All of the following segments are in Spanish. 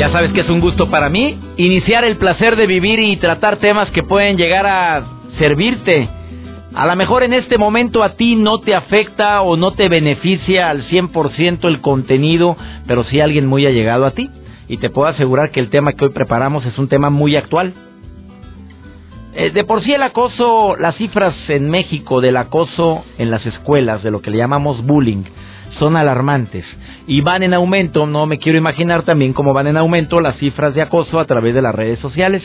Ya sabes que es un gusto para mí iniciar el placer de vivir y tratar temas que pueden llegar a servirte. A lo mejor en este momento a ti no te afecta o no te beneficia al 100% el contenido, pero sí alguien muy allegado a ti. Y te puedo asegurar que el tema que hoy preparamos es un tema muy actual. Eh, de por sí el acoso, las cifras en México del acoso en las escuelas, de lo que le llamamos bullying, son alarmantes y van en aumento. No me quiero imaginar también cómo van en aumento las cifras de acoso a través de las redes sociales.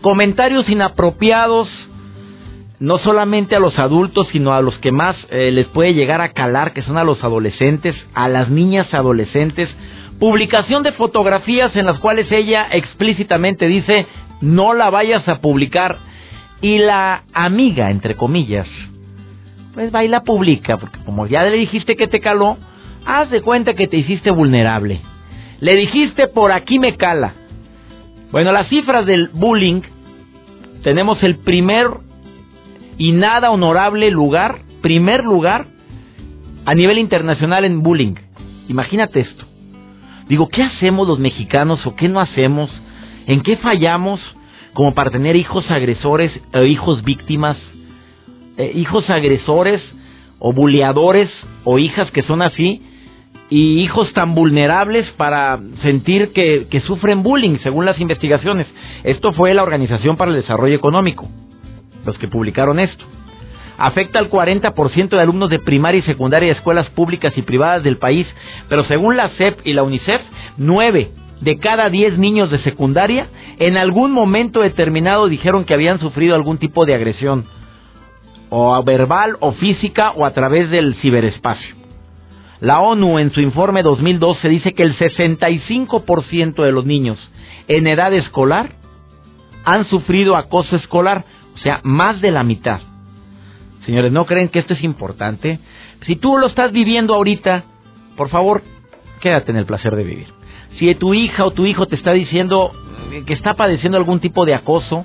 Comentarios inapropiados, no solamente a los adultos, sino a los que más eh, les puede llegar a calar, que son a los adolescentes, a las niñas adolescentes. Publicación de fotografías en las cuales ella explícitamente dice, no la vayas a publicar. Y la amiga, entre comillas, pues va y la publica, porque como ya le dijiste que te caló, haz de cuenta que te hiciste vulnerable. Le dijiste por aquí me cala. Bueno, las cifras del bullying, tenemos el primer y nada honorable lugar, primer lugar a nivel internacional en bullying. Imagínate esto. Digo, ¿qué hacemos los mexicanos o qué no hacemos? ¿En qué fallamos como para tener hijos agresores o hijos víctimas? Eh, hijos agresores o buleadores o hijas que son así y hijos tan vulnerables para sentir que, que sufren bullying, según las investigaciones. Esto fue la Organización para el Desarrollo Económico, los que publicaron esto. Afecta al 40% de alumnos de primaria y secundaria de escuelas públicas y privadas del país, pero según la CEP y la UNICEF, 9 de cada 10 niños de secundaria en algún momento determinado dijeron que habían sufrido algún tipo de agresión o verbal o física o a través del ciberespacio. La ONU en su informe 2012 dice que el 65% de los niños en edad escolar han sufrido acoso escolar, o sea, más de la mitad. Señores, ¿no creen que esto es importante? Si tú lo estás viviendo ahorita, por favor, quédate en el placer de vivir. Si tu hija o tu hijo te está diciendo que está padeciendo algún tipo de acoso,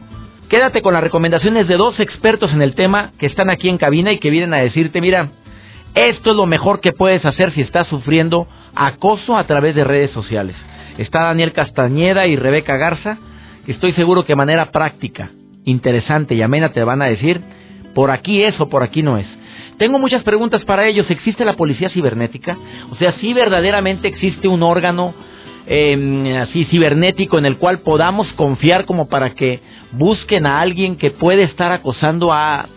Quédate con las recomendaciones de dos expertos en el tema que están aquí en cabina y que vienen a decirte, mira, esto es lo mejor que puedes hacer si estás sufriendo acoso a través de redes sociales. Está Daniel Castañeda y Rebeca Garza, que estoy seguro que de manera práctica, interesante y amena te van a decir, por aquí es o por aquí no es. Tengo muchas preguntas para ellos. ¿Existe la policía cibernética? O sea, si verdaderamente existe un órgano eh, así cibernético en el cual podamos confiar como para que busquen a alguien que puede estar acosando a,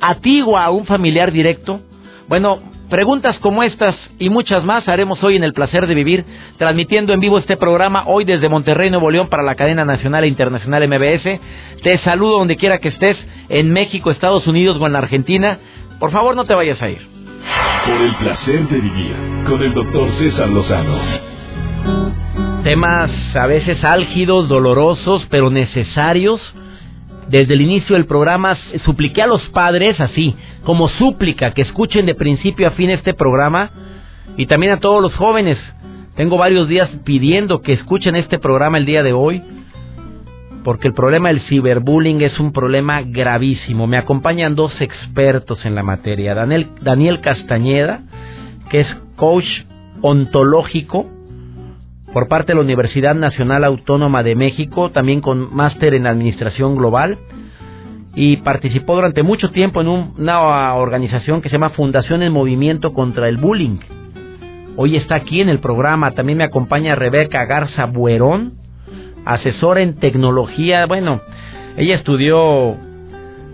a ti o a un familiar directo? Bueno, preguntas como estas y muchas más haremos hoy en el placer de vivir, transmitiendo en vivo este programa hoy desde Monterrey, Nuevo León, para la cadena nacional e internacional MBS. Te saludo donde quiera que estés, en México, Estados Unidos o en la Argentina. Por favor, no te vayas a ir. Por el placer de vivir con el doctor César Lozano temas a veces álgidos, dolorosos, pero necesarios. Desde el inicio del programa supliqué a los padres, así, como súplica, que escuchen de principio a fin este programa y también a todos los jóvenes. Tengo varios días pidiendo que escuchen este programa el día de hoy, porque el problema del ciberbullying es un problema gravísimo. Me acompañan dos expertos en la materia. Daniel, Daniel Castañeda, que es coach ontológico, por parte de la Universidad Nacional Autónoma de México, también con máster en Administración Global, y participó durante mucho tiempo en una organización que se llama Fundación en Movimiento contra el Bullying. Hoy está aquí en el programa, también me acompaña Rebeca Garza Buerón, asesora en tecnología, bueno, ella estudió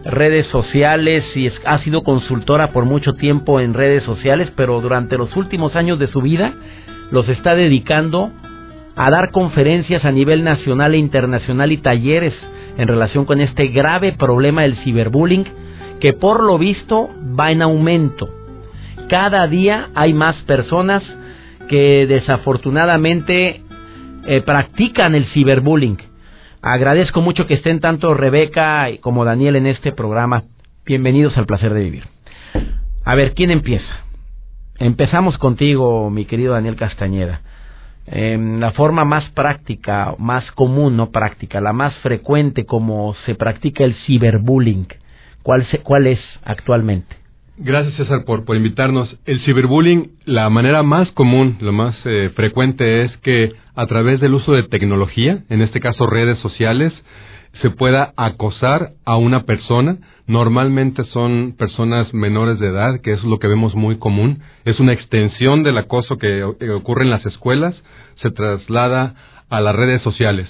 redes sociales y ha sido consultora por mucho tiempo en redes sociales, pero durante los últimos años de su vida los está dedicando a dar conferencias a nivel nacional e internacional y talleres en relación con este grave problema del ciberbullying que por lo visto va en aumento. Cada día hay más personas que desafortunadamente eh, practican el ciberbullying. Agradezco mucho que estén tanto Rebeca como Daniel en este programa. Bienvenidos al placer de vivir. A ver, ¿quién empieza? Empezamos contigo, mi querido Daniel Castañeda. Eh, la forma más práctica, más común, no práctica, la más frecuente como se practica el ciberbullying, ¿cuál, cuál es actualmente? Gracias César por, por invitarnos. El ciberbullying, la manera más común, lo más eh, frecuente es que a través del uso de tecnología, en este caso redes sociales, se pueda acosar a una persona. Normalmente son personas menores de edad, que es lo que vemos muy común. Es una extensión del acoso que ocurre en las escuelas, se traslada a las redes sociales.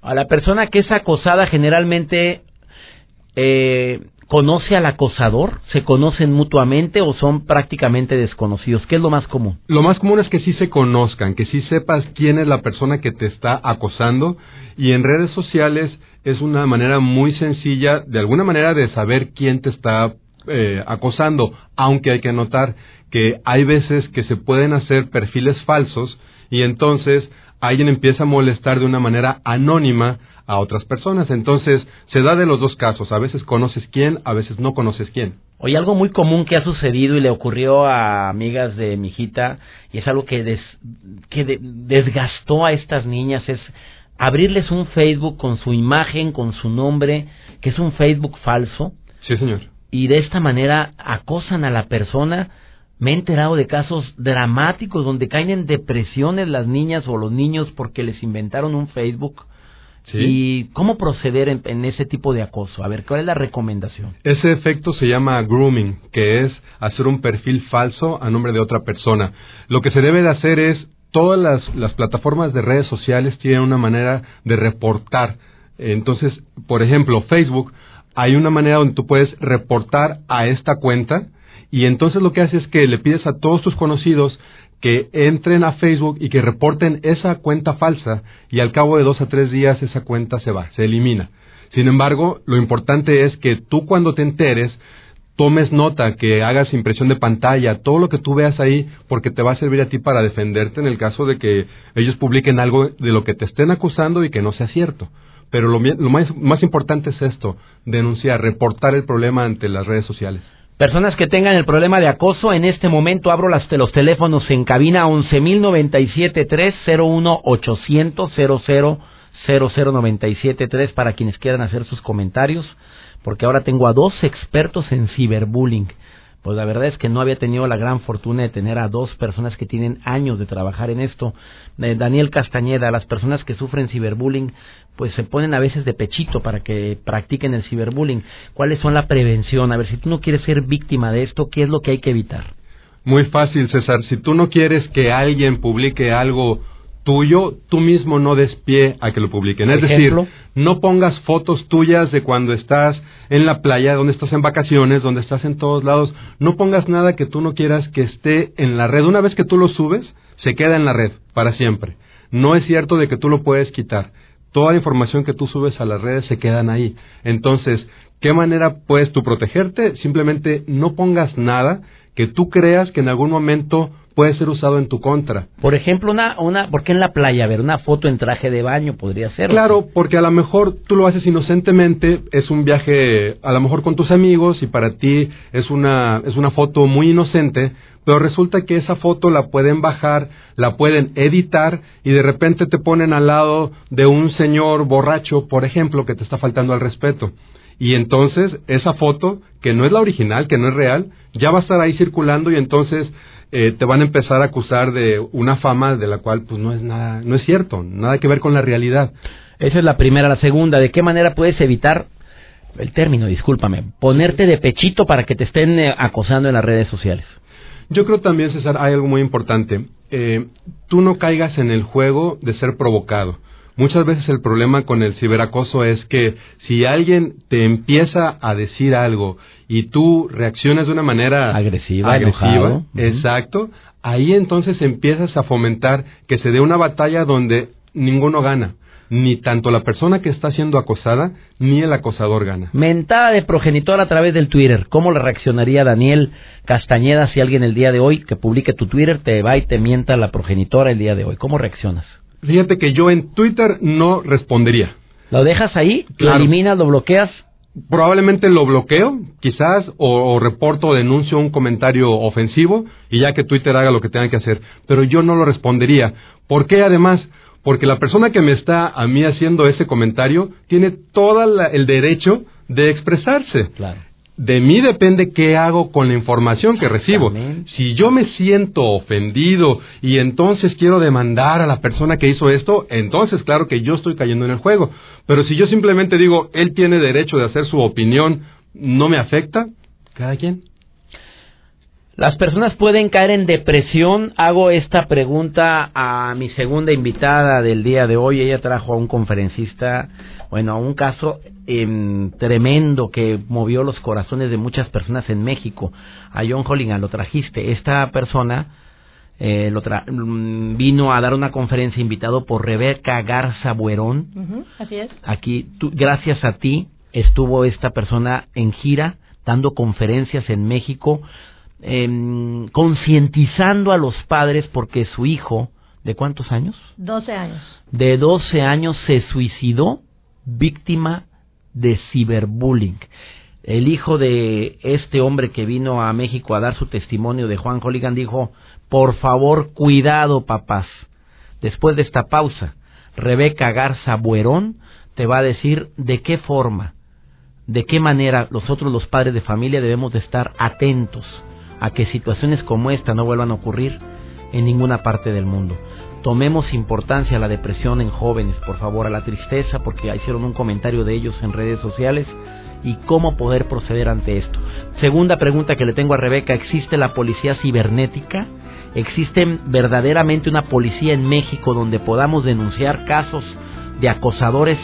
A la persona que es acosada generalmente eh, ¿Conoce al acosador? ¿Se conocen mutuamente o son prácticamente desconocidos? ¿Qué es lo más común? Lo más común es que sí se conozcan, que sí sepas quién es la persona que te está acosando y en redes sociales es una manera muy sencilla, de alguna manera, de saber quién te está eh, acosando, aunque hay que notar que hay veces que se pueden hacer perfiles falsos y entonces alguien empieza a molestar de una manera anónima a otras personas. Entonces, se da de los dos casos. A veces conoces quién, a veces no conoces quién. Oye, algo muy común que ha sucedido y le ocurrió a amigas de mi hijita, y es algo que, que desgastó a estas niñas, es abrirles un Facebook con su imagen, con su nombre, que es un Facebook falso. Sí, señor. Y de esta manera acosan a la persona. Me he enterado de casos dramáticos donde caen en depresiones las niñas o los niños porque les inventaron un Facebook ¿Y cómo proceder en, ese tipo de acoso? A ver, ¿cuál es la recomendación? Ese efecto se llama grooming, que es hacer un perfil falso a nombre de otra persona. Lo que se debe de hacer es, todas las, las plataformas de redes sociales tienen una manera de reportar. Entonces, por ejemplo, Facebook, hay una manera donde tú puedes reportar a esta cuenta y entonces lo que haces es que le pides a todos tus conocidos que entren a Facebook y que reporten esa cuenta falsa y al cabo de dos a tres días esa cuenta se va, se elimina. Sin embargo, lo importante es que tú cuando te enteres tomes nota, que hagas impresión de pantalla, todo lo que tú veas ahí, porque te va a servir a ti para defenderte en el caso de que ellos publiquen algo de lo que te estén acusando y que no sea cierto. Pero lo, más, más importante es esto, denunciar, reportar el problema ante las redes sociales. Personas que tengan el problema de acoso, en este momento abro las, los teléfonos en cabina 11.097.301-800-000097.3 3 para quienes quieran hacer sus comentarios, porque ahora tengo a dos expertos en ciberbullying pues la verdad es que no había tenido la gran fortuna de tener a dos personas que tienen años de trabajar en esto. Eh, Daniel Castañeda, las personas que sufren ciberbullying, pues se ponen a veces de pechito para que practiquen el ciberbullying. ¿Cuáles son la prevención? A ver, si tú no quieres ser víctima de esto, ¿qué es lo que hay que evitar? Muy fácil, César. Si tú no quieres que alguien publique algo tuyo, tú mismo no des pie a que lo publiquen. Es decir, no pongas fotos tuyas de cuando estás en la playa, donde estás en vacaciones, donde estás en todos lados. No pongas nada que tú no quieras que esté en la red. Una vez que tú lo subes, se queda en la red para siempre. No es cierto de que tú lo puedes quitar. Toda la información que tú subes a las redes se quedan ahí. Entonces, ¿qué manera puedes tú protegerte? Simplemente no pongas nada que tú creas que en algún momento puede ser usado en tu contra. Por ejemplo, una, una, ¿por qué en la playa? A ver, una foto en traje de baño podría ser. Claro, porque a lo mejor tú lo haces inocentemente, es un viaje a lo mejor con tus amigos y para ti es una, es una foto muy inocente, pero resulta que esa foto la pueden bajar, la pueden editar y de repente te ponen al lado de un señor borracho, por ejemplo, que te está faltando al respeto. Y entonces esa foto, que no es la original, que no es real, ya va a estar ahí circulando y entonces eh, te van a empezar a acusar de una fama de la cual pues no es nada, no es cierto, nada que ver con la realidad. Esa es la primera. La segunda, ¿de qué manera puedes evitar el término, discúlpame, ponerte de pechito para que te estén eh, acosando en las redes sociales? Yo creo también, César, hay algo muy importante. Eh, tú no caigas en el juego de ser provocado. Muchas veces el problema con el ciberacoso es que si alguien te empieza a decir algo y tú reaccionas de una manera agresiva, agresiva exacto, ahí entonces empiezas a fomentar que se dé una batalla donde ninguno gana. ni tanto la persona que está siendo acosada ni el acosador gana. Mentada de progenitor a través del Twitter. ¿Cómo le reaccionaría Daniel Castañeda si alguien el día de hoy que publique tu Twitter te va y te mienta la progenitora el día de hoy? ¿Cómo reaccionas? Fíjate que yo en Twitter no respondería. ¿Lo dejas ahí? ¿Lo eliminas? ¿Lo bloqueas? Probablemente lo bloqueo, quizás, o, o reporto o denuncio un comentario ofensivo y ya que Twitter haga lo que tenga que hacer. Pero yo no lo respondería. ¿Por qué además? Porque la persona que me está a mí haciendo ese comentario tiene todo el derecho de expresarse. Claro. De mí depende qué hago con la información que recibo. Si yo me siento ofendido y entonces quiero demandar a la persona que hizo esto, entonces claro que yo estoy cayendo en el juego. Pero si yo simplemente digo, él tiene derecho de hacer su opinión, no me afecta, cada quien. Las personas pueden caer en depresión. Hago esta pregunta a mi segunda invitada del día de hoy. Ella trajo a un conferencista, bueno, a un caso em, tremendo que movió los corazones de muchas personas en México. A John Holligan lo trajiste. Esta persona eh, lo tra- mm, vino a dar una conferencia invitado por Rebeca Garza Buerón. Así es. Aquí, tú- gracias a ti, estuvo esta persona en gira, dando conferencias en México, em, concientizando a los padres porque su hijo, ¿de cuántos años? 12 años. De 12 años se suicidó víctima de ciberbullying. El hijo de este hombre que vino a México a dar su testimonio de Juan Holligan dijo, por favor, cuidado papás. Después de esta pausa, Rebeca Garza Buerón te va a decir de qué forma, de qué manera nosotros los padres de familia debemos de estar atentos a que situaciones como esta no vuelvan a ocurrir en ninguna parte del mundo. Tomemos importancia a la depresión en jóvenes, por favor, a la tristeza, porque hicieron un comentario de ellos en redes sociales y cómo poder proceder ante esto. Segunda pregunta que le tengo a Rebeca, ¿existe la policía cibernética? ¿Existe verdaderamente una policía en México donde podamos denunciar casos de acosadores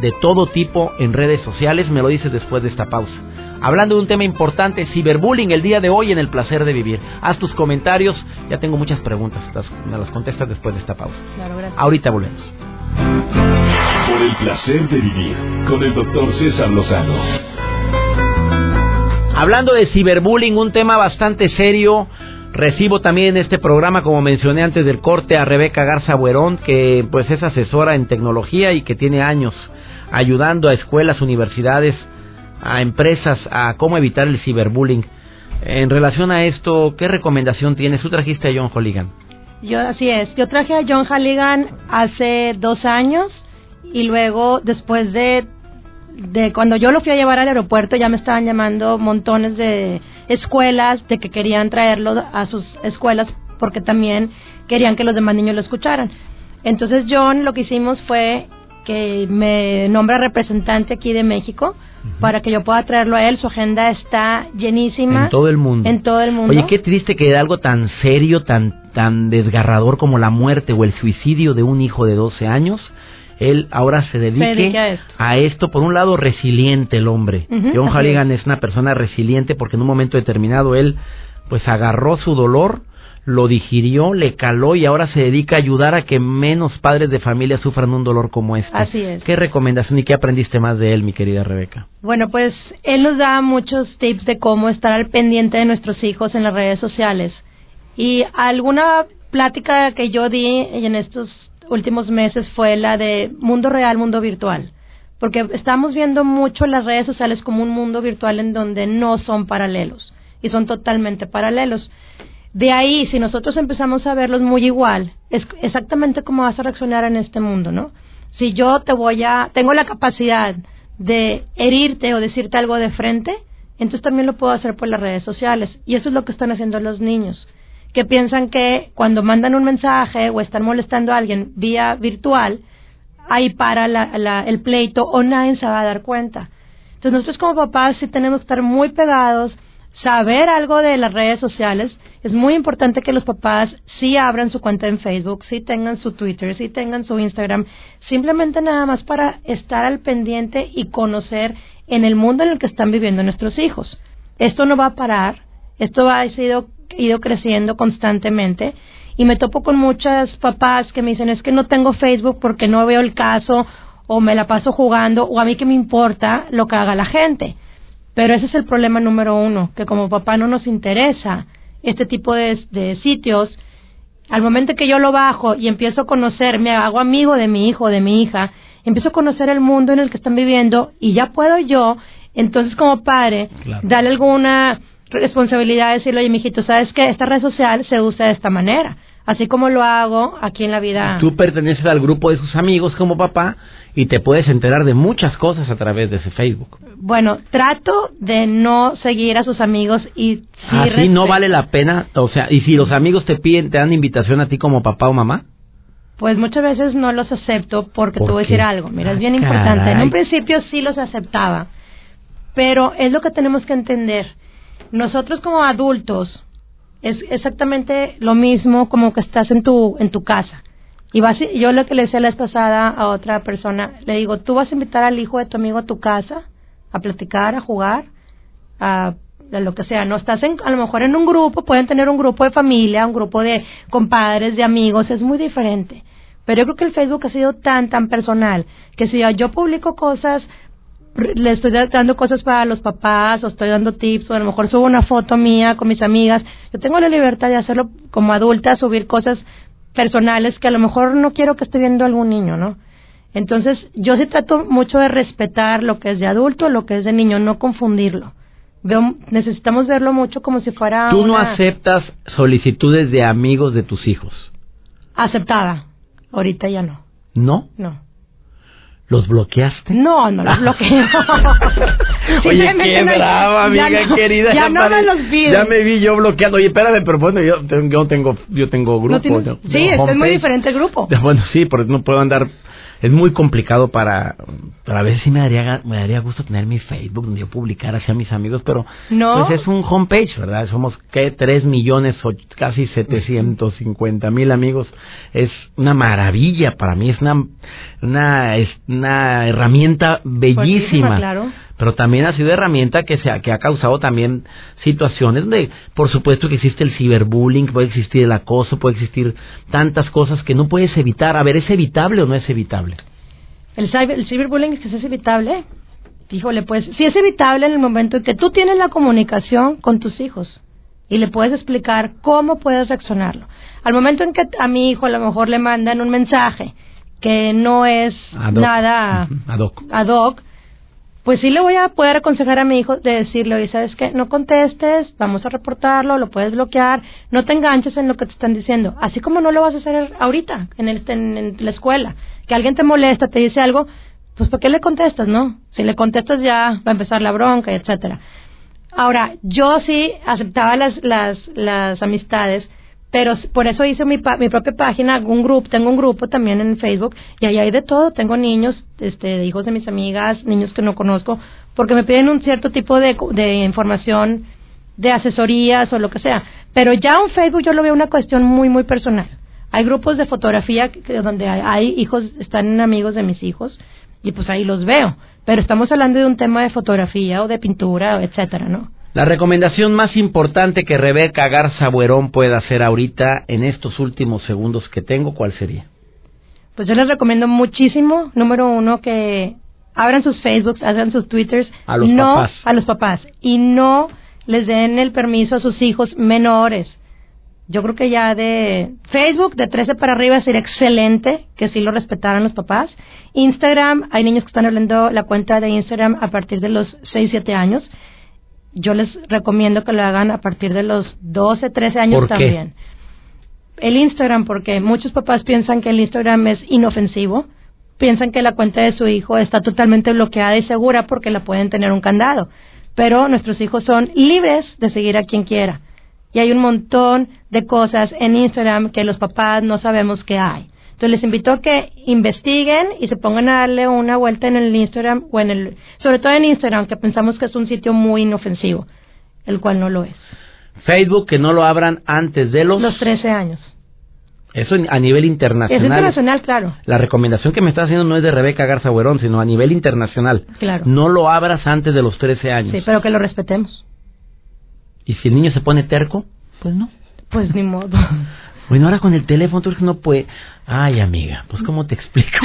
de todo tipo en redes sociales? Me lo dices después de esta pausa. Hablando de un tema importante, ciberbullying el día de hoy en el placer de vivir. Haz tus comentarios, ya tengo muchas preguntas, las- me las contestas después de esta pausa. Claro, gracias. Ahorita volvemos. Por el placer de vivir con el doctor César Lozano. Hablando de ciberbullying, un tema bastante serio. Recibo también en este programa, como mencioné antes del corte, a Rebeca Garza Buerón, que pues es asesora en tecnología y que tiene años ayudando a escuelas, universidades, a empresas a cómo evitar el ciberbullying. En relación a esto, ¿qué recomendación tienes? Tú trajiste a John Holligan. Yo, así es. Yo traje a John Halligan hace dos años y luego, después de, de cuando yo lo fui a llevar al aeropuerto, ya me estaban llamando montones de escuelas de que querían traerlo a sus escuelas porque también querían que los demás niños lo escucharan. Entonces, John lo que hicimos fue que me nombra representante aquí de México para que yo pueda traerlo a él. Su agenda está llenísima. En todo el mundo. En todo el mundo. Oye, qué triste que de algo tan serio, tan, tan desgarrador como la muerte o el suicidio de un hijo de 12 años, él ahora se dedique, a esto. a esto. Por un lado, resiliente el hombre. Ujú, John así Halligan es una persona resiliente porque en un momento determinado él pues agarró su dolor, lo digirió, le caló y ahora se dedica a ayudar a que menos padres de familia sufran un dolor como este. Así es. ¿Qué recomendación y qué aprendiste más de él, mi querida Rebeca? Bueno, pues él nos da muchos tips de cómo estar al pendiente de nuestros hijos en las redes sociales. Y alguna plática que yo di en estos últimos meses fue la de mundo real, mundo virtual. Porque estamos viendo mucho las redes sociales como un mundo virtual en donde no son paralelos y son totalmente paralelos. De ahí, si nosotros empezamos a verlos muy igual, es exactamente como vas a reaccionar en este mundo, ¿no? Si yo te voy a, tengo la capacidad de herirte o decirte algo de frente, entonces también lo puedo hacer por las redes sociales. Y eso es lo que están haciendo los niños, que piensan que cuando mandan un mensaje o están molestando a alguien vía virtual, ahí para la- la- el pleito o nadie se va a dar cuenta. Entonces nosotros como papás sí tenemos que estar muy pegados, saber algo de las redes sociales. Es muy importante que los papás sí abran su cuenta en Facebook, sí tengan su Twitter, sí tengan su Instagram, simplemente nada más para estar al pendiente y conocer en el mundo en el que están viviendo nuestros hijos. Esto no va a parar Esto ha sido, ido creciendo constantemente y me topo con muchas papás que me dicen es que no tengo Facebook porque no veo el caso o me la paso jugando o a mí que me importa lo que haga la gente. Pero ese es el problema número uno, que como papá no nos interesa este tipo de, de sitios. Al momento que yo lo bajo y empiezo a conocer, me hago amigo de mi hijo o de mi hija, empiezo a conocer el mundo en el que están viviendo y ya puedo yo, entonces como padre, darle alguna responsabilidad de decirle, oye, mijito, ¿sabes que Esta red social se usa de esta manera así como lo hago aquí en la vida. Tú perteneces al grupo de sus amigos como papá y te puedes enterar de muchas cosas a través de ese Facebook. Bueno, trato de no seguir a sus amigos y si así no vale la pena, o sea, y si los amigos te piden, te dan invitación a ti como papá o mamá. Pues muchas veces no los acepto porque te voy a decir algo. Mira, es bien ah, importante. En un principio sí los aceptaba, pero es lo que tenemos que entender. Nosotros como adultos es exactamente lo mismo como que estás en tu en tu casa. Y vas, yo lo que le decía la vez pasada a otra persona, le digo, tú vas a invitar al hijo de tu amigo a tu casa a platicar, a jugar, a, lo que sea. No estás en, a lo mejor en un grupo, pueden tener un grupo de familia, un grupo de compadres, de amigos, es muy diferente. Pero yo creo que el Facebook ha sido tan, tan personal que si yo publico cosas le estoy dando cosas para los papás o estoy dando tips o a lo mejor subo una foto mía con mis amigas. Yo tengo la libertad de hacerlo como adulta, subir cosas personales que a lo mejor no quiero que esté viendo algún niño, ¿no? Entonces, yo sí trato mucho de respetar lo que es de adulto, lo que es de niño, no confundirlo. Veo, necesitamos verlo mucho como si fuera. ¿Tú no aceptas solicitudes de amigos de tus hijos? Aceptada. Ahorita ya no. ¿No? No. ¿Los bloqueaste? No, no los bloqueé. Oye, qué brava, amiga querida. Ya, no me los vi. Ya me vi yo bloqueando. Oye, espérame, pero bueno, yo, yo tengo, yo tengo grupo. sí, es muy diferente el grupo. Bueno, sí, porque no puedo andar es muy complicado para, para a veces sí me daría, me daría gusto tener mi Facebook donde yo publicara hacia mis amigos, pero no. pues es un homepage, ¿verdad? Somos, ¿qué? Tres millones, o casi 750 mil amigos. Es una maravilla para mí, es una, una, es una herramienta bellísima. Claro pero también ha sido herramienta que, se ha, que ha causado también situaciones donde, por supuesto, que existe el ciberbullying, puede existir el acoso, puede existir tantas cosas que no puedes evitar. A ver, ¿es evitable o no es evitable? El, el ciberbullying es que es evitable. Híjole, pues sí es evitable en el momento en que tú tienes la comunicación con tus hijos y le puedes explicar cómo puedes reaccionarlo. Al momento en que a mi hijo a lo mejor le mandan un mensaje que no es nada ad hoc, pues sí le voy a poder aconsejar a mi hijo de decirle, oye, ¿sabes qué? No contestes, vamos a reportarlo, lo puedes bloquear, no te enganches en lo que te están diciendo. Así como no lo vas a hacer ahorita, en, el, en, la escuela. Que alguien te molesta, te dice algo, pues ¿por qué le contestas, no? Si le contestas ya va a empezar la bronca, etcétera. Ahora, yo sí aceptaba las, las, las amistades pero por eso hice mi, mi propia página, un grupo, tengo un grupo también en Facebook y ahí hay de todo, tengo niños, este, hijos de mis amigas, niños que no conozco, porque me piden un cierto tipo de, de información, de asesorías o lo que sea, pero ya un Facebook yo lo veo una cuestión muy, muy personal. Hay grupos de fotografía donde hay, hay hijos, están amigos de mis hijos y pues ahí los veo, pero estamos hablando de un tema de fotografía o de pintura, etcétera, ¿no? La recomendación más importante que Rebeca Garza Buerón pueda hacer ahorita en estos últimos segundos que tengo, ¿cuál sería? Pues yo les recomiendo muchísimo, número uno, que abran sus Facebooks, hagan sus Twitters. A los papás. A los papás. Y no les den el permiso a sus hijos menores. Yo creo que ya de Facebook, de 13 para arriba, sería excelente que sí lo respetaran los papás. Instagram, hay niños que están abriendo la cuenta de Instagram a partir de los 6, 7 años yo les recomiendo que lo hagan a partir de los 12, 13 años también. El Instagram, porque muchos papás piensan que el Instagram es inofensivo, piensan que la cuenta de su hijo está totalmente bloqueada y segura porque la pueden tener un candado. Pero nuestros hijos son libres de seguir a quien quiera. Y hay un montón de cosas en Instagram que los papás no sabemos que hay. Entonces les invito a que investiguen y se pongan a darle una vuelta en el Instagram o en el, sobre todo en Instagram, que pensamos que es un sitio muy inofensivo, el cual no lo es. Facebook que no lo abran antes de los los 13 años. Eso a nivel internacional. Es internacional, claro. La recomendación que me está haciendo no es de Rebeca Garza Buerón, sino a nivel internacional. Claro. No lo abras antes de los 13 años. Sí, pero que lo respetemos. ¿Y si el niño se pone terco? Pues no. Pues ni modo. Bueno, ahora con el teléfono tú no puede. Ay, amiga, pues ¿cómo te explico?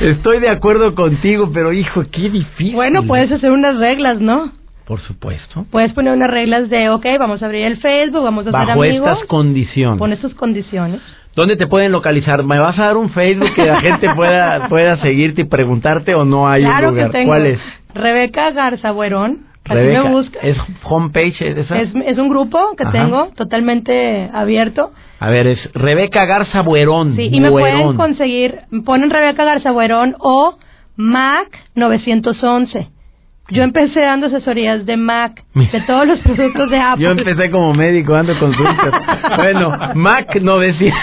Estoy de acuerdo contigo, pero hijo, qué difícil. Bueno, puedes hacer unas reglas, ¿no? Por supuesto. Puedes poner unas reglas de, ok, vamos a abrir el Facebook, vamos a hacer Bajo amigos. estas condiciones. Pon estas condiciones. ¿Dónde te pueden localizar? ¿Me vas a dar un Facebook que la gente pueda pueda seguirte y preguntarte o no hay claro un lugar? que tengo. ¿Cuál es? Rebeca Garza Buerón. Rebeca. me busca. ¿Es homepage esa? Es, es un grupo que Ajá. tengo totalmente abierto. A ver, es Rebeca Garza Buerón. Sí, y me pueden Buerón. conseguir, ponen Rebeca Garza Buerón o Mac 911. Yo empecé dando asesorías de Mac, de todos los productos de Apple. Yo empecé como médico dando consultas. bueno, Mac 900.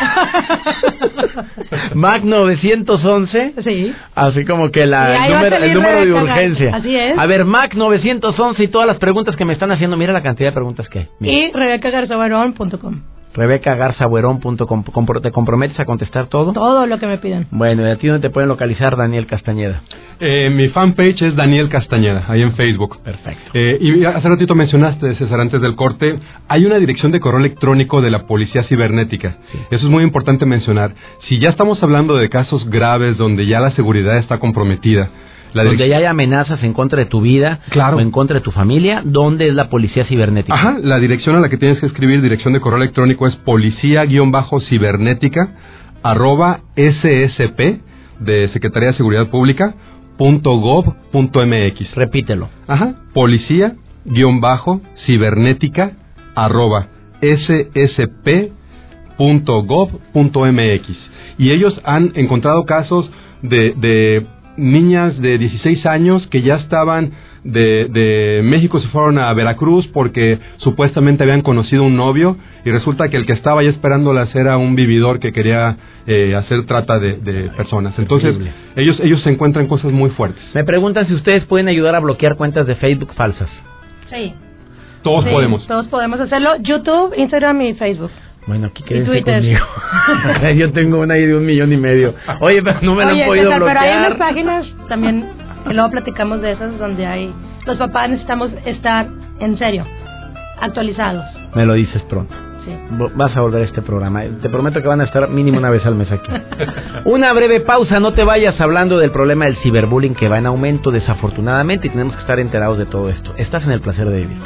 Mac 911. Sí. Así como que la, el, número, el número de urgencia. Así es. A ver, Mac 911 y todas las preguntas que me están haciendo. Mira la cantidad de preguntas que hay. Mira. Y RebecaGarzabuerón.com. RebecaGarzabuerón.com. ¿Te comprometes a contestar todo? Todo lo que me pidan. Bueno, ¿y a ti dónde te pueden localizar, Daniel Castañeda? Eh, mi fanpage es Daniel Castañeda, ahí en Facebook. Perfecto. Eh, y hace ratito mencionaste, César, antes del corte, hay una dirección de correo electrónico de la Policía Cibernética. Sí. Eso es muy importante mencionar. Si ya estamos hablando de casos graves donde ya la seguridad está comprometida, la Donde ya hay amenazas en contra de tu vida Claro. o en contra de tu familia, ¿dónde es la policía cibernética? Ajá, la dirección a la que tienes que escribir, dirección de correo electrónico es policía-cibernética arroba ssp de Secretaría de Seguridad Pública punto gov punto mx. Repítelo. Ajá, policía-cibernética arroba ssp.gov.mx. Y ellos han encontrado casos de, de niñas de 16 años que ya estaban de, de México, se fueron a Veracruz porque supuestamente habían conocido un novio y resulta que el que estaba ya esperándolas era un vividor que quería eh, hacer trata de, de personas. Entonces, ellos, ellos se encuentran cosas muy fuertes. Me preguntan si ustedes pueden ayudar a bloquear cuentas de Facebook falsas. Sí. Todos Sí, podemos. Todos podemos hacerlo. YouTube, Instagram y Facebook. Bueno, aquí quédense conmigo. Yo tengo una ahí de un millón y medio. Oye, pero no me lo Oye, han podido César, pero hay unas bloquear. páginas también que luego platicamos de esas donde hay... Los papás necesitamos estar, en serio, actualizados. Me lo dices pronto. Sí. Vas a volver a este programa. Te prometo que van a estar mínimo una vez al mes aquí. Una breve pausa, no te vayas hablando del problema del ciberbullying que va en aumento desafortunadamente y tenemos que estar enterados de todo esto. Estás en el placer de vivir.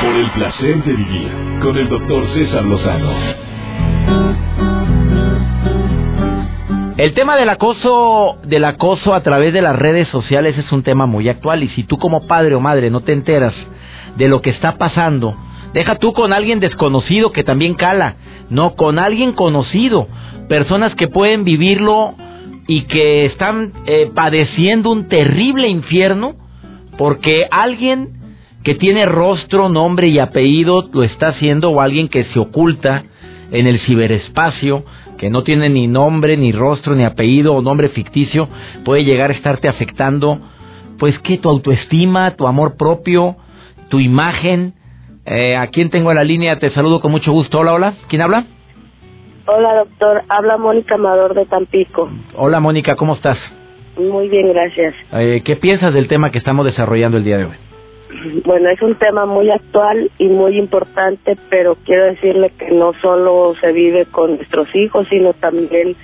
Por el placer de vivir con el doctor César Lozano. El tema del acoso, del acoso a través de las redes sociales es un tema muy actual y si tú como padre o madre no te enteras de lo que está pasando, deja tú con alguien desconocido que también cala, no con alguien conocido, personas que pueden vivirlo y que están eh, padeciendo un terrible infierno porque alguien que tiene rostro, nombre y apellido lo está haciendo o alguien que se oculta en el ciberespacio, que no tiene ni nombre, ni rostro, ni apellido o nombre ficticio, puede llegar a estarte afectando, pues que tu autoestima, tu amor propio, tu imagen. Eh, ¿A quién tengo en la línea? Te saludo con mucho gusto. Hola, hola. ¿Quién habla? Hola, doctor. Habla Mónica Amador de Tampico. Hola, Mónica, ¿cómo estás? Muy bien, gracias. Eh, ¿Qué piensas del tema que estamos desarrollando el día de hoy? Bueno, es un tema muy actual y muy importante, pero quiero decirle que no solo se vive con nuestros hijos, sino también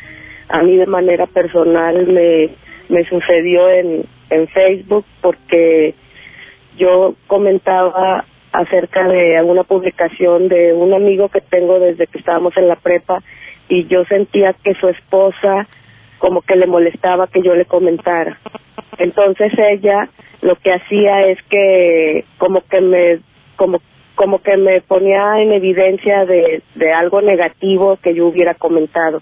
a mí de manera personal me, me sucedió en, en Facebook porque yo comentaba acerca de alguna publicación de un amigo que tengo desde que estábamos en la prepa y yo sentía que su esposa como que le molestaba que yo le comentara. Entonces ella lo que hacía es que como que me como como que me ponía en evidencia de, de algo negativo que yo hubiera comentado.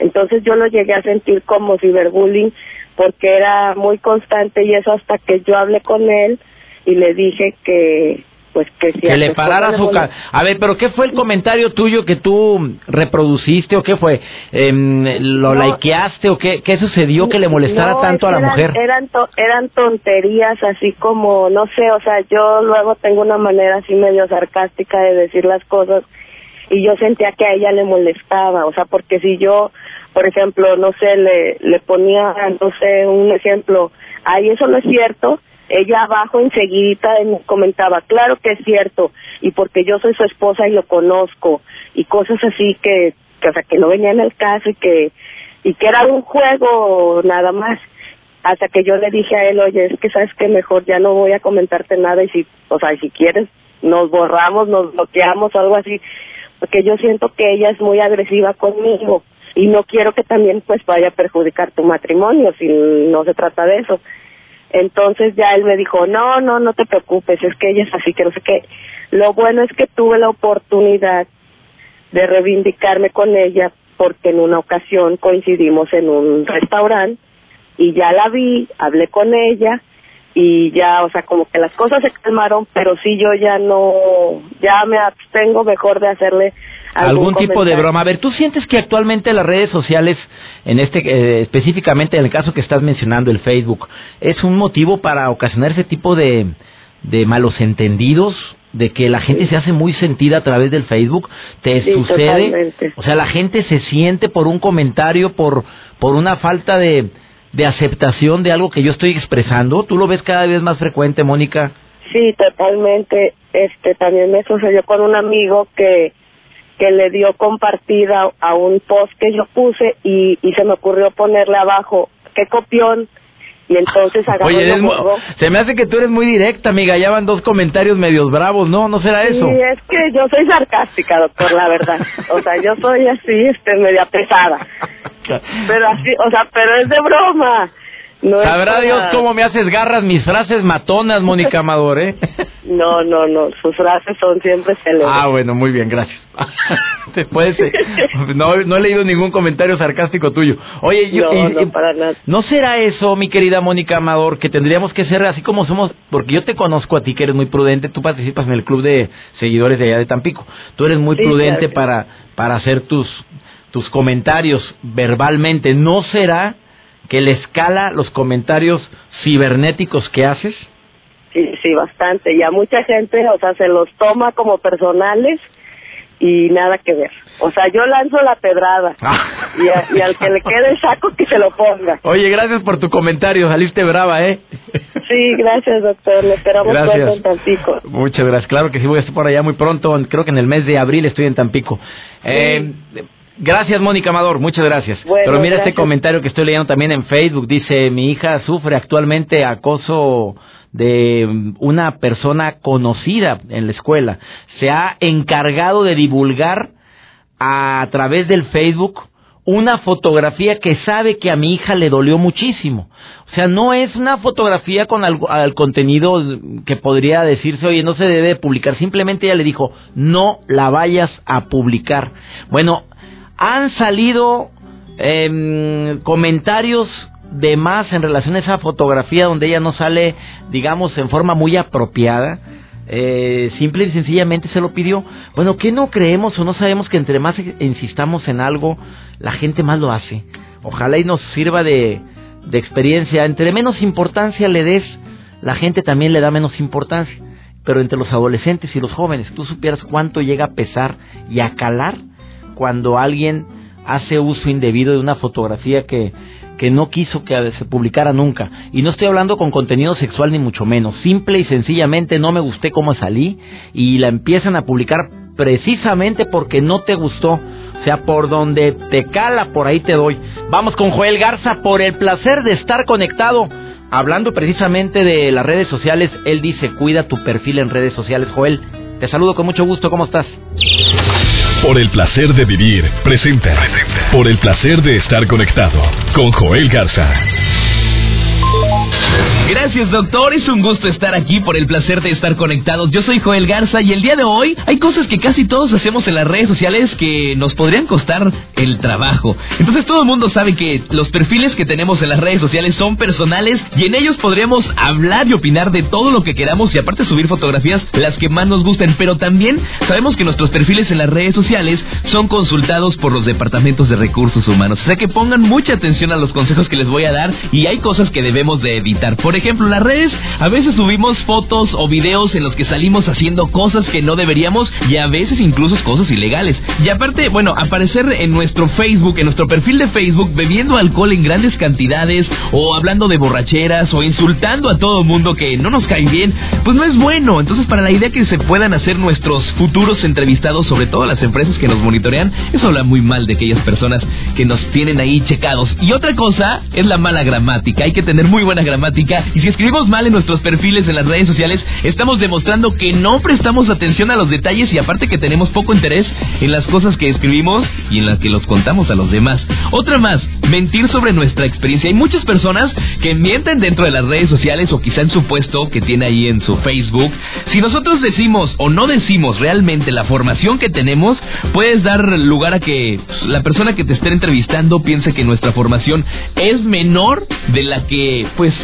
Entonces yo lo llegué a sentir como ciberbullying porque era muy constante y eso hasta que yo hablé con él y le dije que pues que si que le parara su ca- A ver, pero ¿qué fue el comentario tuyo que tú reproduciste o qué fue? Em, ¿Lo No. likeaste o qué, qué sucedió que le molestara No, tanto a la mujer? eran, Eran, to- eran tonterías, así como, no sé, o sea, yo luego tengo una manera así medio sarcástica de decir las cosas y yo sentía que a ella le molestaba, o sea, porque si yo, por ejemplo, no sé, le, le ponía, no sé, un ejemplo, ay, eso no es cierto, ella abajo enseguida comentaba, claro que es cierto, y porque yo soy su esposa y lo conozco, y cosas así que, que o sea, que no venía en el caso y que, y que era un juego nada más hasta que yo le dije a él, oye, es que sabes que mejor ya no voy a comentarte nada y si, o sea, si quieres nos borramos, nos bloqueamos algo así, porque yo siento que ella es muy agresiva conmigo y no quiero que también pues vaya a perjudicar tu matrimonio si no se trata de eso. Entonces ya él me dijo, no, no, no te preocupes, es que ella es así, que no sé qué. Lo bueno es que tuve la oportunidad de reivindicarme con ella porque en una ocasión coincidimos en un restaurante y ya la vi, hablé con ella y ya, o sea, como que las cosas se calmaron, pero sí yo ya no, ya me abstengo mejor de hacerle algún, tipo de broma. A ver, ¿tú sientes que actualmente las redes sociales, en este eh, específicamente en el caso que estás mencionando, el Facebook, es un motivo para ocasionar ese tipo de, de malos entendidos? de que la gente se hace muy sentida a través del Facebook, te sucede, o sea, la gente se siente por un comentario, por por una falta de de aceptación de algo que yo estoy expresando? ¿Tú lo ves cada vez más frecuente, Mónica? Sí, totalmente. Este también me sucedió con un amigo que que le dio compartida a un post que yo puse y, y se me ocurrió ponerle abajo qué copión y entonces agarró Oye, se me hace que tú eres muy directa, amiga. Ya van dos comentarios medios bravos, ¿no? ¿No será eso? Sí, es que yo soy sarcástica, doctor, la verdad. O sea, yo soy así, este, media pesada. Pero así, o sea, pero es de broma. No Sabrá Dios cómo me haces garras mis frases matonas, Mónica Amador, ¿eh? No, no, no, sus frases son siempre célebres. Ah, bueno, muy bien, gracias. Después, no, no he leído ningún comentario sarcástico tuyo. Oye, yo, no, no, para nada. ¿no será eso, mi querida Mónica Amador, que tendríamos que ser así como somos? Porque yo te conozco a ti, que eres muy prudente, tú participas en el club de seguidores de allá de Tampico. Tú eres muy prudente para, para hacer tus, tus comentarios verbalmente. ¿No será que le escala los comentarios cibernéticos que haces? Sí, sí, bastante. Y a mucha gente, o sea, se los toma como personales y nada que ver. O sea, yo lanzo la pedrada ah. y, al que le quede el saco que se lo ponga. Oye, gracias por tu comentario, saliste brava, ¿eh? Sí, gracias, doctor. Le esperamos pronto en Tampico. Muchas gracias. Claro que sí, voy a estar por allá muy pronto. Creo que en el mes de abril estoy en Tampico. Eh, Gracias, Mónica Amador, muchas gracias. Pero mira este comentario que estoy leyendo también en Facebook. Dice, mi hija sufre actualmente acoso de una persona conocida en la escuela. Se ha encargado de divulgar a, través del Facebook una fotografía que sabe que a mi hija le dolió muchísimo. O sea, no es una fotografía con al, contenido que podría decirse, oye, no se debe publicar. Simplemente ella le dijo, no la vayas a publicar. Bueno, han salido eh, comentarios de más en relación a esa fotografía donde ella no sale, digamos, en forma muy apropiada. Eh, simple y sencillamente se lo pidió. Bueno, ¿qué no creemos o no sabemos que entre más insistamos en algo, la gente más lo hace? Ojalá y nos sirva de, de experiencia. Entre menos importancia le des, la gente también le da menos importancia. Pero entre los adolescentes y los jóvenes, tú supieras cuánto llega a pesar y a calar cuando alguien hace uso indebido de una fotografía que, que no quiso que se publicara nunca. Y no estoy hablando con contenido sexual ni mucho menos. Simple y sencillamente no me gusté cómo salí y la empiezan a publicar precisamente porque no te gustó. O sea, por donde te cala, por ahí te doy. Vamos con Joel Garza por el placer de estar conectado. Hablando precisamente de las redes sociales, él dice, cuida tu perfil en redes sociales. Joel, te saludo con mucho gusto, ¿cómo estás? Por el placer de vivir, presenta. Por el placer de estar conectado con Joel Garza. Gracias, doctor. Es un gusto estar aquí por el placer de estar conectados. Yo soy Joel Garza y el día de hoy hay cosas que casi todos hacemos en las redes sociales que nos podrían costar el trabajo. Entonces todo el mundo sabe que los perfiles que tenemos en las redes sociales son personales y en ellos podríamos hablar y opinar de todo lo que queramos y aparte subir fotografías las que más nos gusten. Pero también sabemos que nuestros perfiles en las redes sociales son consultados por los departamentos de recursos humanos. O sea que pongan mucha atención a los consejos que les voy a dar y hay cosas que debemos de evitar. Por ejemplo, las redes a veces subimos fotos o videos en los que salimos haciendo cosas que no deberíamos y a veces incluso cosas ilegales. Y aparte, bueno, aparecer en nuestro Facebook, en nuestro perfil de Facebook, bebiendo alcohol en grandes cantidades o hablando de borracheras o insultando a todo mundo que no nos cae bien, pues no es bueno. Entonces, para la idea que se puedan hacer nuestros futuros entrevistados, sobre todo las empresas que nos monitorean, eso habla muy mal de aquellas personas que nos tienen ahí checados. Y otra cosa es la mala gramática. Hay que tener muy buena gramática. Y si escribimos mal en nuestros perfiles en las redes sociales, estamos demostrando que no prestamos atención a los detalles y aparte que tenemos poco interés en las cosas que escribimos y en las que los contamos a los demás. Otra más, mentir sobre nuestra experiencia. Hay muchas personas que mienten dentro de las redes sociales o quizá en su puesto que tiene ahí en su Facebook. Si nosotros decimos o no decimos realmente la formación que tenemos, puedes dar lugar a que la persona que te esté entrevistando piense que nuestra formación es menor de la que pues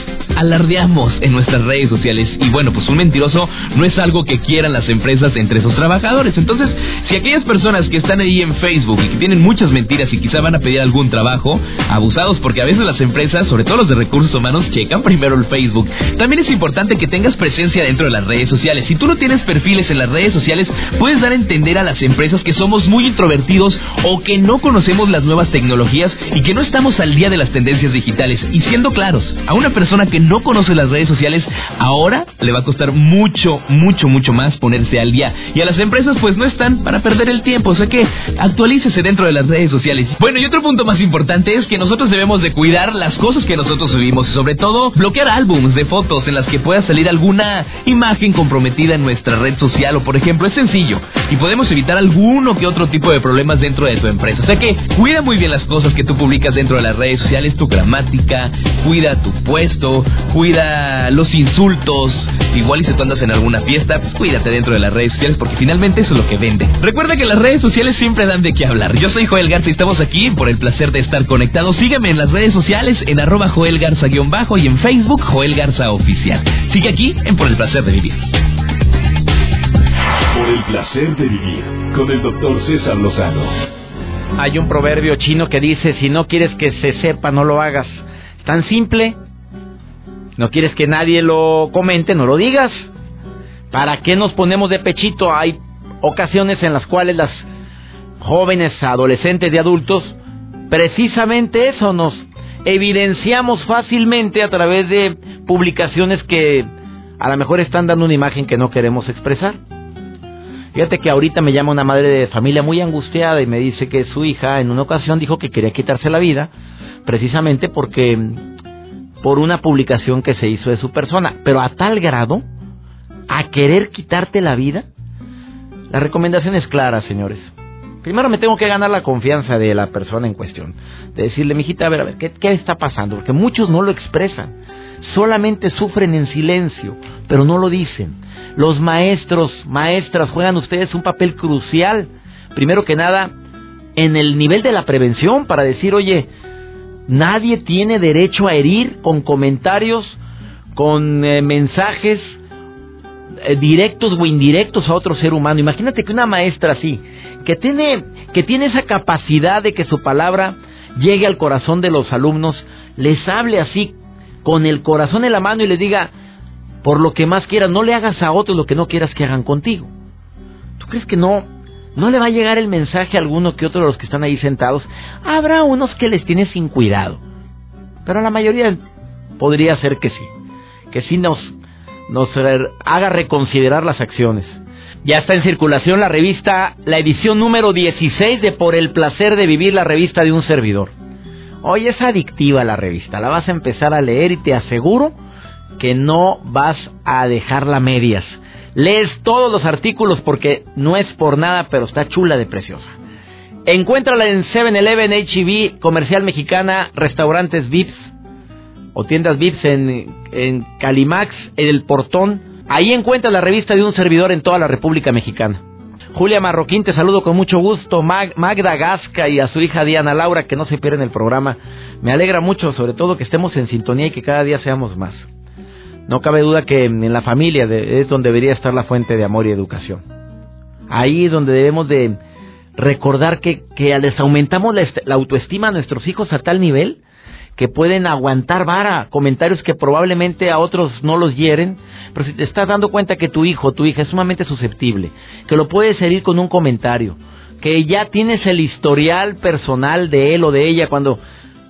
alardeamos en nuestras redes sociales. Y bueno, pues un mentiroso no es algo que quieran las empresas entre sus trabajadores. Entonces, si aquellas personas que están ahí en Facebook y que tienen muchas mentiras y quizá van a pedir algún trabajo, abusados porque a veces las empresas, sobre todo los de recursos humanos, checan primero el Facebook. También es importante que tengas presencia dentro de las redes sociales. Si tú no tienes perfiles en las redes sociales, puedes dar a entender a las empresas que somos muy introvertidos o que no conocemos las nuevas tecnologías y que no estamos al día de las tendencias digitales. Y siendo claros, a una persona que no conoce las redes sociales, ahora le va a costar mucho, mucho, mucho más ponerse al día. Y a las empresas pues no están para perder el tiempo, o sea que actualícese dentro de las redes sociales. Bueno, y otro punto más importante es que nosotros debemos de cuidar las cosas que nosotros subimos, sobre todo bloquear álbums de fotos en las que pueda salir alguna imagen comprometida en nuestra red social o por ejemplo es sencillo y podemos evitar alguno que otro tipo de problemas dentro de tu empresa. O sea que cuida muy bien las cosas que tú publicas dentro de las redes sociales, tu gramática, cuida tu puesto, cuida los insultos, igual y si tú andas en alguna fiesta, pues cuídate dentro de las redes sociales porque finalmente eso es lo que vende. Recuerda que las redes sociales siempre dan de qué hablar. Yo soy Joel Garza y estamos aquí por el placer de estar conectados. Sígueme en las redes sociales en arroba Joel Garza-bajo y en Facebook Joel Garza Oficial. Sigue aquí en Por el placer de vivir. Por el placer de vivir con el doctor César Lozano. Hay un proverbio chino que dice, si no quieres que se sepa, no lo hagas. Tan simple. No quieres que nadie lo comente, no lo digas. ¿Para qué nos ponemos de pechito? Hay ocasiones en las cuales las jóvenes, adolescentes y adultos, precisamente eso nos evidenciamos fácilmente a través de publicaciones que a lo mejor están dando una imagen que no queremos expresar. Fíjate que ahorita me llama una madre de familia muy angustiada y me dice que su hija en una ocasión dijo que quería quitarse la vida precisamente porque por una publicación que se hizo de su persona, pero a tal grado a querer quitarte la vida. La recomendación es clara, señores. Primero me tengo que ganar la confianza de la persona en cuestión. De decirle, mijita, a ver, a ver, ¿qué, ¿qué está pasando? Porque muchos no lo expresan. Solamente sufren en silencio, pero no lo dicen. Los maestros, maestras, juegan ustedes un papel crucial. Primero que nada, en el nivel de la prevención para decir, oye, nadie tiene derecho a herir con comentarios, con eh, mensajes eh, directos o indirectos a otro ser humano. Imagínate que una maestra así, que tiene, que tiene esa capacidad de que su palabra llegue al corazón de los alumnos, les hable así, con el corazón en la mano y les diga, por lo que más quieras, no le hagas a otros lo que no quieras que hagan contigo. ¿Tú crees que no, no le va a llegar el mensaje a alguno que otro de los que están ahí sentados? Habrá unos que les tiene sin cuidado, pero la mayoría podría ser que sí, que sí nos, nos haga reconsiderar las acciones. Ya está en circulación la revista, la edición número 16 de Por el placer de vivir, la revista de un servidor. Hoy es adictiva la revista, la vas a empezar a leer y te aseguro que no vas a dejarla medias. Lees todos los artículos porque no es por nada, pero está chula de preciosa. Encuéntrala en 7-Eleven, HEB, Comercial Mexicana, Restaurantes VIPS o tiendas VIPS en, en Calimax, en El Portón. Ahí encuentras la revista de un servidor en toda la República Mexicana. Julia Marroquín, te saludo con mucho gusto. Magda Gasca y a su hija Diana Laura, que no se pierden el programa. Me alegra mucho, sobre todo, que estemos en sintonía y que cada día seamos más. No cabe duda que en la familia es donde debería estar la fuente de amor y educación. Ahí es donde debemos de recordar que, que les aumentamos la, autoestima a nuestros hijos a tal nivel que pueden aguantar vara, comentarios que probablemente a otros no los hieren, pero si te estás dando cuenta que tu hijo tu hija es sumamente susceptible, que lo puedes herir con un comentario, que ya tienes el historial personal de él o de ella cuando,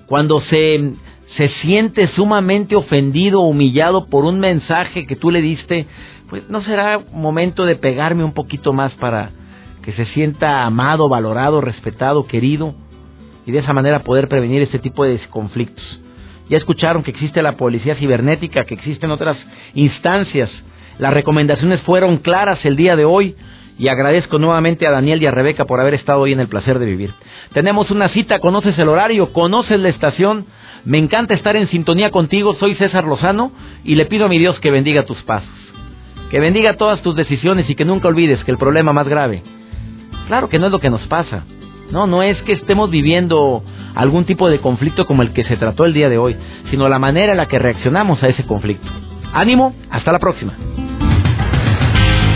cuando se, se siente sumamente ofendido humillado por un mensaje que tú le diste, pues no será momento de pegarme un poquito más para que se sienta amado, valorado, respetado, querido y de esa manera poder prevenir este tipo de conflictos. Ya escucharon que existe la policía cibernética, que existen otras instancias. Las recomendaciones fueron claras el día de hoy y agradezco nuevamente a Daniel y a Rebeca por haber estado hoy en el placer de vivir. Tenemos una cita, conoces el horario, conoces la estación. Me encanta estar en sintonía contigo, soy César Lozano y le pido a mi Dios que bendiga tus pasos, que bendiga todas tus decisiones y que nunca olvides que el problema más grave, claro que no es lo que nos pasa, no, no es que estemos viviendo algún tipo de conflicto como el que se trató el día de hoy, sino la manera en la que reaccionamos a ese conflicto. Ánimo, hasta la próxima.